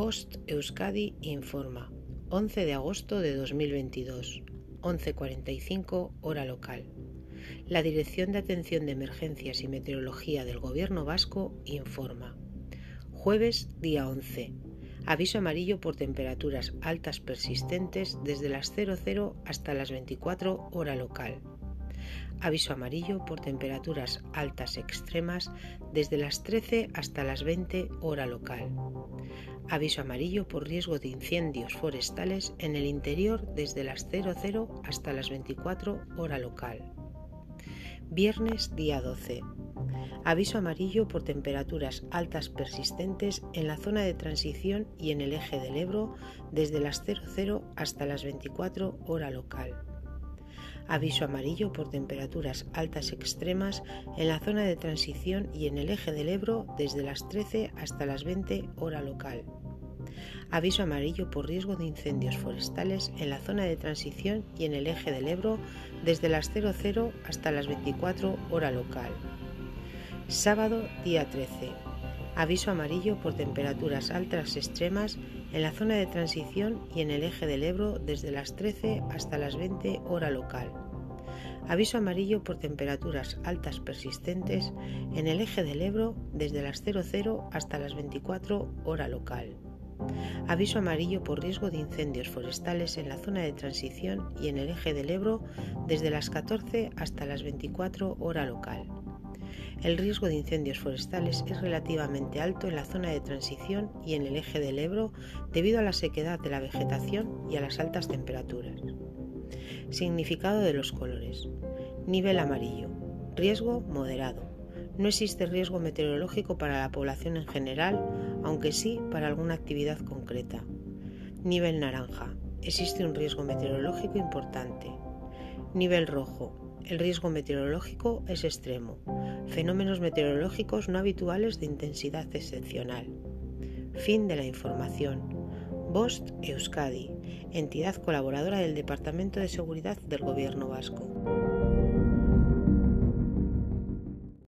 Bost Euskadi informa. 11 de agosto de 2022, 11.45 hora local. La Dirección de Atención de Emergencias y Meteorología del Gobierno Vasco informa. Jueves, día 11. Aviso amarillo por temperaturas altas persistentes desde las 00 hasta las 24 hora local. Aviso amarillo por temperaturas altas extremas desde las 13 hasta las 20 hora local. Aviso amarillo por riesgo de incendios forestales en el interior desde las 00 hasta las 24 hora local. Viernes día 12. Aviso amarillo por temperaturas altas persistentes en la zona de transición y en el eje del Ebro desde las 00 hasta las 24 hora local aviso amarillo por temperaturas altas extremas en la zona de transición y en el eje del Ebro desde las 13 hasta las 20 hora local. Aviso amarillo por riesgo de incendios forestales en la zona de transición y en el eje del Ebro desde las 00 hasta las 24 hora local. Sábado día 13. Aviso amarillo por temperaturas altas extremas en la zona de transición y en el eje del Ebro desde las 13 hasta las 20 hora local. Aviso amarillo por temperaturas altas persistentes en el eje del Ebro desde las 00 hasta las 24 hora local. Aviso amarillo por riesgo de incendios forestales en la zona de transición y en el eje del Ebro desde las 14 hasta las 24 hora local. El riesgo de incendios forestales es relativamente alto en la zona de transición y en el eje del Ebro debido a la sequedad de la vegetación y a las altas temperaturas. Significado de los colores. Nivel amarillo. Riesgo moderado. No existe riesgo meteorológico para la población en general, aunque sí para alguna actividad concreta. Nivel naranja. Existe un riesgo meteorológico importante. Nivel rojo. El riesgo meteorológico es extremo. Fenómenos meteorológicos no habituales de intensidad excepcional. Fin de la información. Bost Euskadi, entidad colaboradora del Departamento de Seguridad del Gobierno Vasco.